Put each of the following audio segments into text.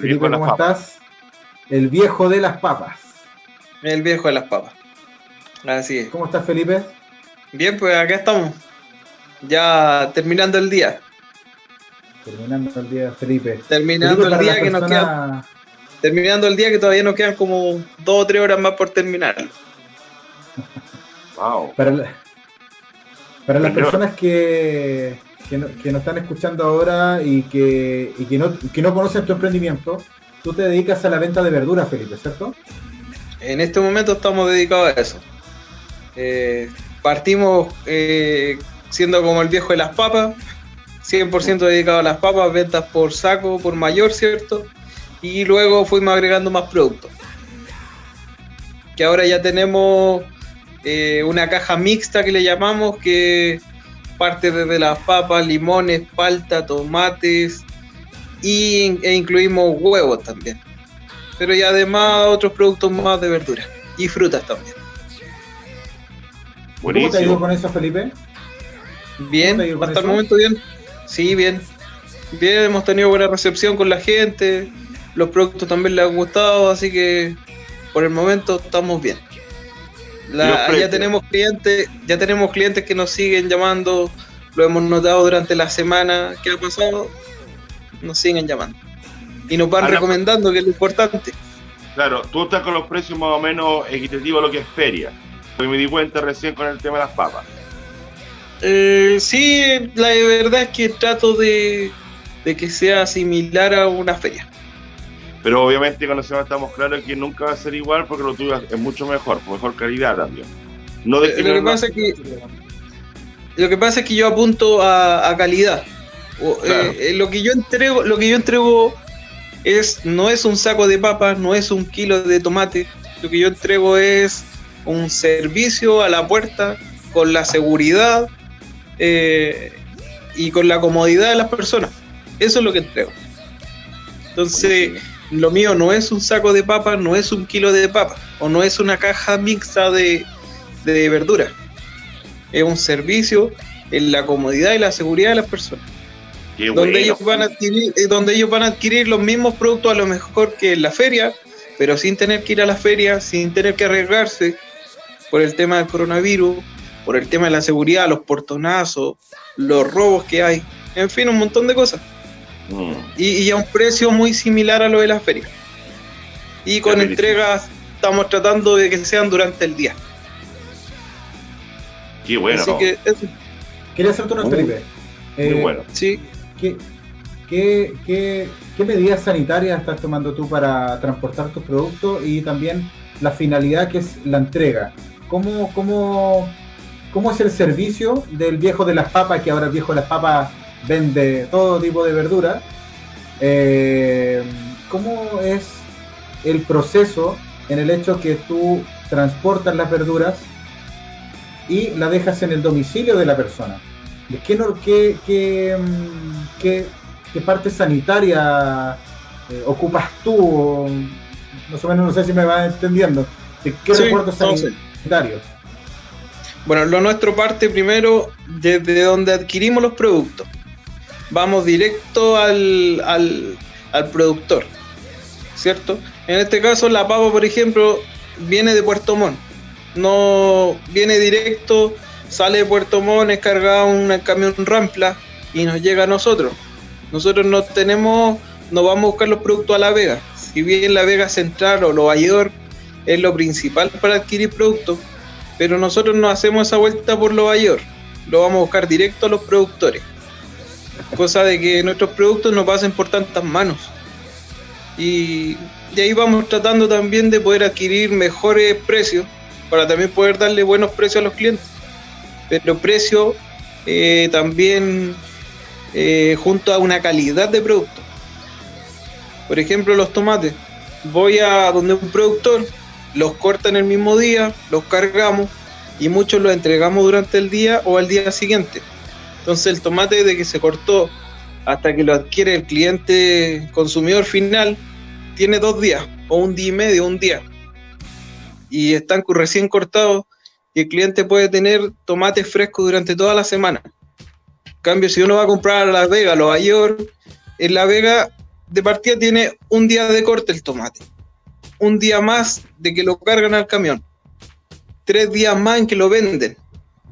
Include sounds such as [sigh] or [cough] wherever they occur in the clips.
El Felipe, ¿cómo estás? El viejo de las papas. El viejo de las papas. Así es. ¿Cómo estás, Felipe? Bien, pues acá estamos. Ya terminando el día. Terminando el día, Felipe. Terminando el día que nos queda. Terminando el día que todavía nos quedan como dos o tres horas más por terminar. wow. Para, para las personas que, que, nos están escuchando ahora y que, que, no, que no conocen tu emprendimiento, tú te dedicas a la venta de verduras, Felipe, ¿cierto? En este momento estamos dedicados a eso. Eh, partimos eh, siendo como el viejo de las papas, 100% dedicado a las papas, ventas por saco, por mayor, ¿cierto? Y luego fuimos agregando más productos. Que ahora ya tenemos eh, una caja mixta que le llamamos, que parte desde las papas, limones, palta, tomates y, e incluimos huevos también. Pero y además otros productos más de verdura y frutas también. ¿Cómo te ha ido con eso, Felipe? Bien, hasta el momento bien. Sí, bien. Bien, hemos tenido buena recepción con la gente. Los productos también les han gustado, así que por el momento estamos bien. Ya tenemos clientes, ya tenemos clientes que nos siguen llamando, lo hemos notado durante la semana que ha pasado, nos siguen llamando. Y nos van recomendando, que es lo importante. Claro, tú estás con los precios más o menos equitativos a lo que es feria. Porque me di cuenta recién con el tema de las papas. Eh, sí, la verdad es que trato de, que sea similar a una feria. Pero obviamente con eso estamos claros que nunca va a ser igual porque lo tuyo es mucho mejor, con mejor calidad también. No de eh, lo, que pasa es que, lo que pasa es que yo apunto a, calidad. Eh, lo que yo entrego, lo que yo entrego es no es un saco de papas, no es un kilo de tomate. Lo que yo entrego es un servicio a la puerta con la seguridad eh, y con la comodidad de las personas. Eso es lo que entrego. Entonces, lo mío no es un saco de papas, no es un kilo de papas, o no es una caja mixta de, de verduras. Es un servicio en la comodidad y la seguridad de las personas. donde, ellos van a adquirir, eh, donde ellos van a adquirir los mismos productos a lo mejor que en la feria, pero sin tener que ir a la feria, sin tener que arriesgarse por el tema del coronavirus, por el tema de la seguridad, los portonazos, los robos que hay, en fin, un montón de cosas. Mm. Y, a un precio muy similar a lo de las ferias. Y con entregas estamos tratando de que sean durante el día. Qué bueno. Así que Quería hacerte una Felipe. Muy eh, bueno. Sí. ¿qué, qué, qué, qué medidas sanitarias estás tomando tú para transportar tus productos y también la finalidad que es la entrega? ¿Cómo, cómo, cómo es el servicio del viejo de las papas, que ahora el viejo de las papas vende todo tipo de verdura. Eh, ¿Cómo es el proceso en el hecho que tú transportas las verduras y la dejas en el domicilio de la persona? ¿Qué, qué, qué, mm, qué, qué parte sanitaria eh, ocupas tú? Más o menos no sé si me vas entendiendo. ¿De qué sí, sanitarios? Bueno, lo nuestro parte primero desde donde adquirimos los productos. Vamos directo al, al, productor, ¿cierto? En este caso, la papa, por ejemplo, viene de Puerto Montt. No viene directo, sale de Puerto Montt, es cargado un camión Rampla y nos llega a nosotros. Nosotros no tenemos, no vamos a buscar los productos a La Vega. Si bien La Vega Central o Nueva York es lo principal para adquirir productos, pero nosotros no hacemos esa vuelta por Nueva York, lo vamos a buscar directo a los productores. Cosa de que nuestros productos no pasen por tantas manos. Y, de ahí vamos tratando también de poder adquirir mejores precios para también poder darle buenos precios a los clientes. Pero precio eh, también eh, junto a una calidad de producto. Por ejemplo, los tomates. Voy a donde un productor los cortan el mismo día, los cargamos y muchos los entregamos durante el día o al día siguiente. Entonces el tomate de que se cortó hasta que lo adquiere el cliente consumidor final tiene dos días o un día y medio, un día. Y están recién cortados y el cliente puede tener tomates frescos durante toda la semana. En cambio, si uno va a comprar a La Vega, Nueva York, en La Vega de partida tiene un día de corte el tomate, un día más de que lo cargan al camión, tres días más en que lo venden.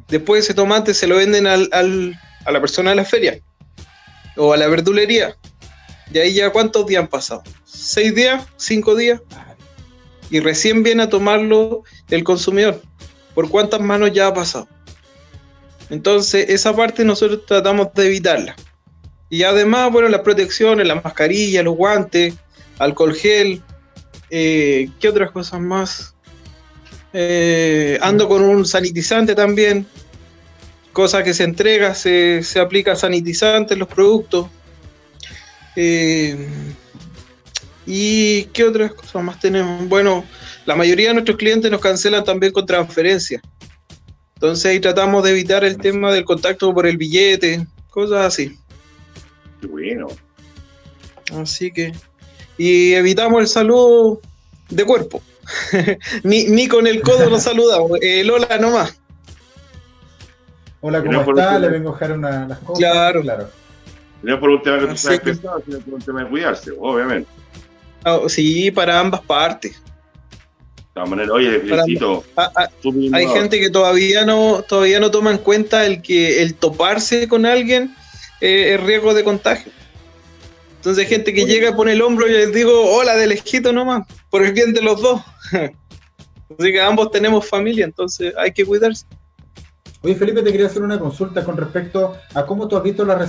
Después ese tomate se lo venden al, a la persona de la feria o a la verdulería. Y ahí ya cuántos días han pasado? ¿Seis días? ¿Cinco días? Y recién viene a tomarlo el consumidor. ¿Por cuántas manos ya ha pasado? Entonces, esa parte nosotros tratamos de evitarla. Y además, bueno, las protecciones, las mascarillas, los guantes, alcohol gel, eh, ¿qué otras cosas más? Eh, ando con un sanitizante también, cosa que se entrega, se, aplica sanitizante en los productos. Eh, ¿Y qué otras cosas más tenemos? Bueno, la mayoría de nuestros clientes nos cancelan también con transferencia. Entonces ahí tratamos de evitar el tema del contacto por el billete, cosas así. Bueno. Así que. Y evitamos el saludo de cuerpo. [laughs] ni, con el codo nos saludamos. El hola nomás. Hola, ¿cómo está? Le vengo a dejar una, las cosas. Claro. claro. No por un tema que tú sabes pensado, sino por un tema de cuidarse, obviamente. Ah, sí, para ambas partes manera, oye, felicito. Ah, ah, hay gente que todavía no, todavía no toma en cuenta el que el toparse con alguien eh, es riesgo de contagio. Entonces hay gente que llega, pone el hombro y les digo, hola de lejito nomás, por el bien de los dos. [laughs] Así que ambos tenemos familia, entonces hay que cuidarse. Oye, Felipe, te quería hacer una consulta con respecto a cómo tú has visto la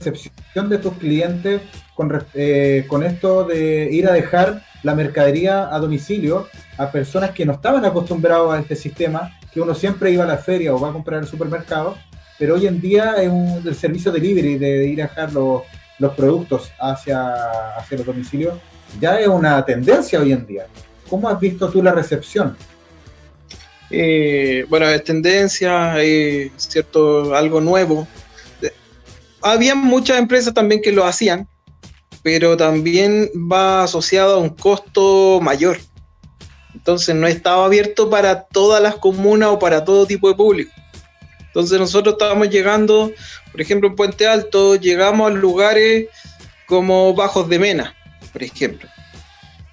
recepción de tus clientes con, eh, con esto de ir a dejar la mercadería a domicilio a personas que no estaban acostumbrados a este sistema, que uno siempre iba a la feria o va a comprar al supermercado, pero hoy en día es un, el servicio delivery de, ir a dejar los, productos hacia, hacia los domicilios, ya es una tendencia hoy en día. ¿Cómo has visto tú la recepción? Eh, bueno, es tendencia, es cierto, algo nuevo. Había muchas empresas también que lo hacían, pero también va asociado a un costo mayor. Entonces no estaba abierto para todas las comunas o para todo tipo de público. Entonces nosotros estábamos llegando, por ejemplo, en Puente Alto, llegamos a lugares como Bajos de Mena, por ejemplo.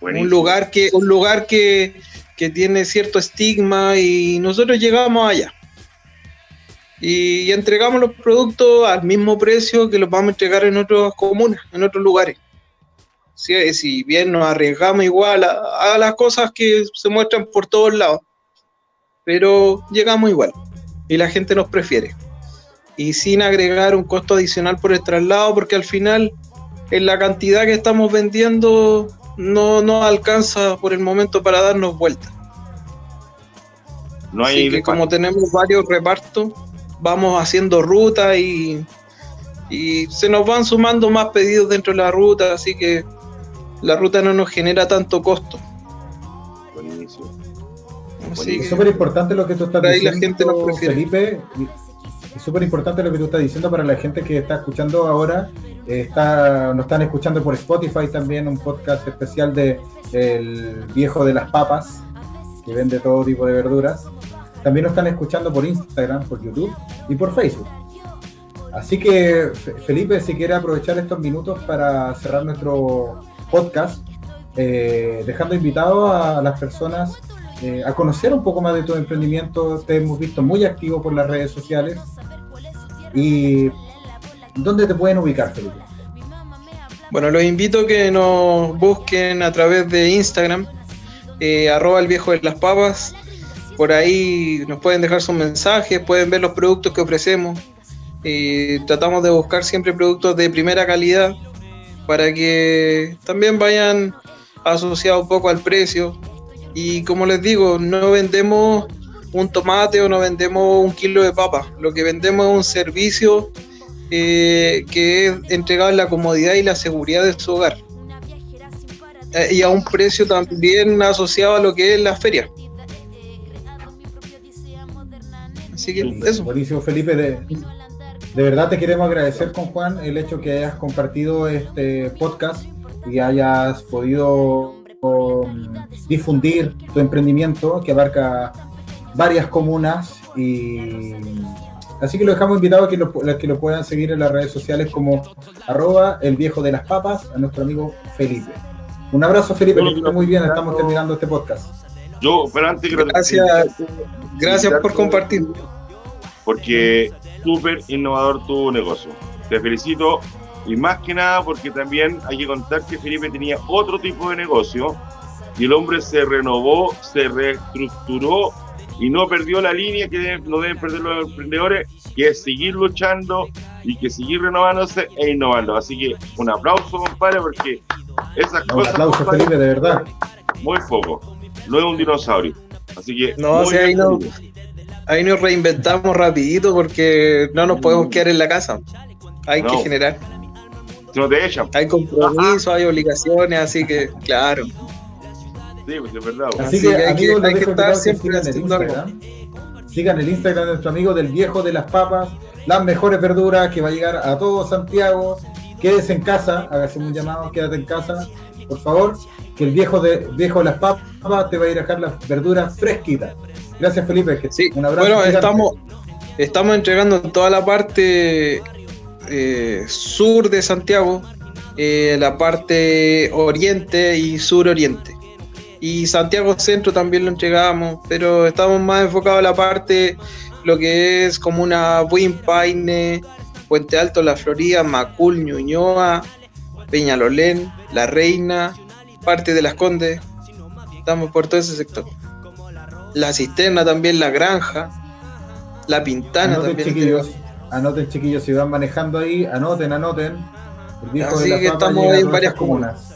Un lugar que, un lugar que, que tiene cierto estigma y nosotros llegamos allá y entregamos los productos al mismo precio que los vamos a entregar en otras comunas, en otros lugares. Si, si bien nos arriesgamos igual a, las cosas que se muestran por todos lados, pero llegamos igual y la gente nos prefiere. Y sin agregar un costo adicional por el traslado, porque al final en la cantidad que estamos vendiendo no nos alcanza por el momento para darnos vuelta. No hay Así que como tenemos varios repartos, vamos haciendo ruta y, y se nos van sumando más pedidos dentro de la ruta, así que la ruta no nos genera tanto costo. Buenísimo. Es súper importante lo que tú estás diciendo, Felipe. Es súper importante lo que tú estás diciendo para la gente que está escuchando ahora. está, nos están escuchando por Spotify también, un podcast especial de El viejo de las papas, que vende todo tipo de verduras. También nos están escuchando por Instagram, por YouTube y por Facebook. Así que, Felipe, si quiere aprovechar estos minutos para cerrar nuestro podcast, eh, dejando invitado a las personas eh, a conocer un poco más de tu emprendimiento. Te hemos visto muy activo por las redes sociales. ¿Y dónde te pueden ubicar? Bueno, los invito a que nos busquen a través de Instagram, eh, arroba el viejo de las papas, por ahí nos pueden dejar sus mensajes, pueden ver los productos que ofrecemos. y tratamos de buscar siempre productos de primera calidad para que también vayan asociados un poco al precio. Y como les digo, no vendemos un tomate o no vendemos un kilo de papa. Lo que vendemos es un servicio eh, que es entregado en la comodidad y la seguridad de su hogar. Eh, y a un precio también asociado a lo que es la feria. Buenísimo, Felipe. De, verdad te queremos agradecer con Juan el hecho que hayas compartido este podcast y hayas podido difundir tu emprendimiento que abarca varias comunas y, Así que lo dejamos invitado a que lo, que lo puedan seguir en las redes sociales como arroba el viejo de las papas a nuestro amigo Felipe. Un abrazo Felipe, que esté muy bien, estamos terminando este podcast. Yo, pero antes Gracias, gracias por compartir. Porque súper innovador tu negocio. Te felicito y más que nada porque también hay que contar que Felipe tenía otro tipo de negocio y el hombre se renovó, se reestructuró y no perdió la línea que no deben perder los emprendedores, que es seguir luchando y que seguir renovándose e innovando. Así que un aplauso, compadre, porque esas cosas. Un aplauso, Felipe, de verdad. Muy poco. No es un dinosaurio. Así que. No, o ahí, no, ahí nos reinventamos rapidito porque no nos podemos quedar en la casa. Hay que generar. Si no te echan. Hay compromisos, hay obligaciones, así que, claro. Sí, pues es verdad. Así, que, hay que, hay que estar siempre en el Instagram. Sigan el Instagram de nuestro amigo del viejo de las papas, las mejores verduras que va a llegar a todo Santiago. Quédese en casa, hágase un llamado, quédate en casa, por favor, que el viejo de viejo de las papas te va a ir a dejar las verduras fresquitas. Gracias Felipe, que sí. un abrazo. Bueno, estamos, estamos entregando toda la parte eh, sur de Santiago, eh, la parte oriente y sur-oriente y Santiago Centro también lo entregamos, pero estamos más enfocados en la parte, lo que es como una Paine, Puente Alto, La Florida, Macul, Ñuñoa, Peñalolén, La Reina, parte de Las Condes, estamos por todo ese sector. La Cisterna también, La Granja, La Pintana también. Chiquillos, anoten chiquillos, si van manejando ahí, anoten, anoten. Así que estamos en varias comunas